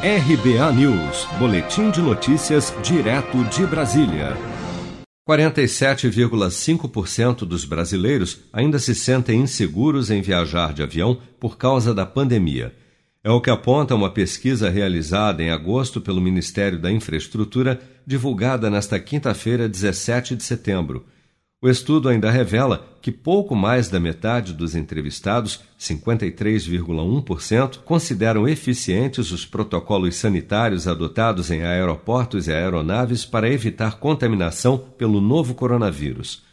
RBA News, Boletim de Notícias, direto de Brasília. 47,5% dos brasileiros ainda se sentem inseguros em viajar de avião por causa da pandemia. É o que aponta uma pesquisa realizada em agosto pelo Ministério da Infraestrutura, divulgada nesta quinta-feira, 17 de setembro. O estudo ainda revela que pouco mais da metade dos entrevistados, 53,1%, consideram eficientes os protocolos sanitários adotados em aeroportos e aeronaves para evitar contaminação pelo novo coronavírus.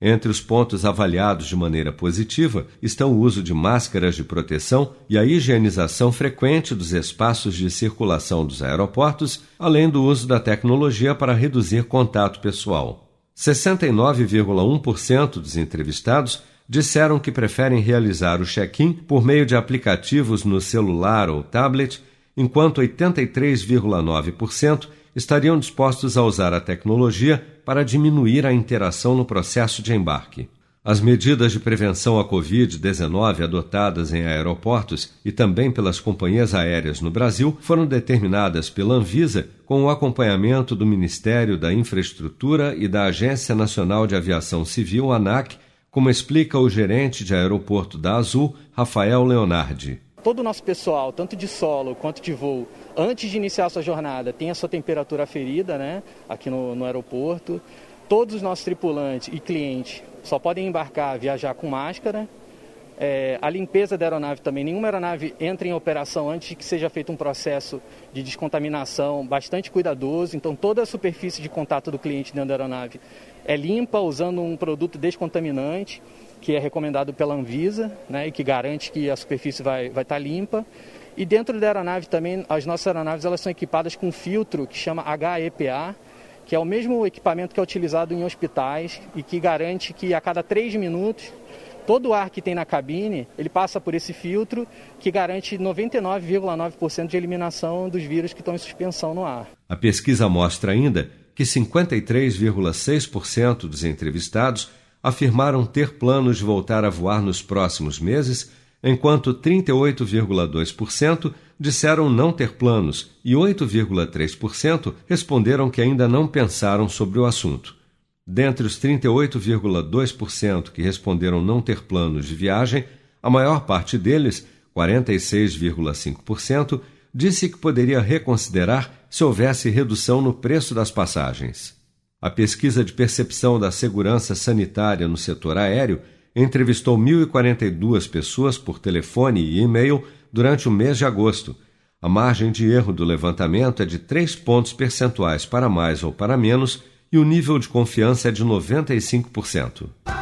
Entre os pontos avaliados de maneira positiva estão o uso de máscaras de proteção e a higienização frequente dos espaços de circulação dos aeroportos, além do uso da tecnologia para reduzir contato pessoal. 69,1% dos entrevistados disseram que preferem realizar o check-in por meio de aplicativos no celular ou tablet, enquanto 83,9% estariam dispostos a usar a tecnologia para diminuir a interação no processo de embarque. As medidas de prevenção à Covid-19 adotadas em aeroportos e também pelas companhias aéreas no Brasil foram determinadas pela Anvisa com o acompanhamento do Ministério da Infraestrutura e da Agência Nacional de Aviação Civil, ANAC, como explica o gerente de aeroporto da Azul, Rafael Leonardi. Todo o nosso pessoal, tanto de solo quanto de voo, antes de iniciar a sua jornada, tem a sua temperatura aferida né, aqui no, no aeroporto. Todos os nossos tripulantes e clientes só podem embarcar, viajar com máscara. É, a limpeza da aeronave também, nenhuma aeronave entra em operação antes que seja feito um processo de descontaminação bastante cuidadoso. Então, toda a superfície de contato do cliente dentro da aeronave é limpa, usando um produto descontaminante, que é recomendado pela Anvisa, né, e que garante que a superfície vai, vai estar limpa. E dentro da aeronave também, as nossas aeronaves elas são equipadas com um filtro que chama HEPA, que é o mesmo equipamento que é utilizado em hospitais e que garante que a cada três minutos todo o ar que tem na cabine ele passa por esse filtro que garante 99,9% de eliminação dos vírus que estão em suspensão no ar. A pesquisa mostra ainda que 53,6% dos entrevistados afirmaram ter planos de voltar a voar nos próximos meses, enquanto 38,2% disseram não ter planos e 8,3% responderam que ainda não pensaram sobre o assunto. Dentre os 38,2% que responderam não ter planos de viagem, a maior parte deles, 46,5%, disse que poderia reconsiderar se houvesse redução no preço das passagens. A pesquisa de percepção da segurança sanitária no setor aéreo entrevistou 1.042 pessoas por telefone e e-mail durante o mês de agosto. A margem de erro do levantamento é de 3 pontos percentuais para mais ou para menos e o nível de confiança é de 95%.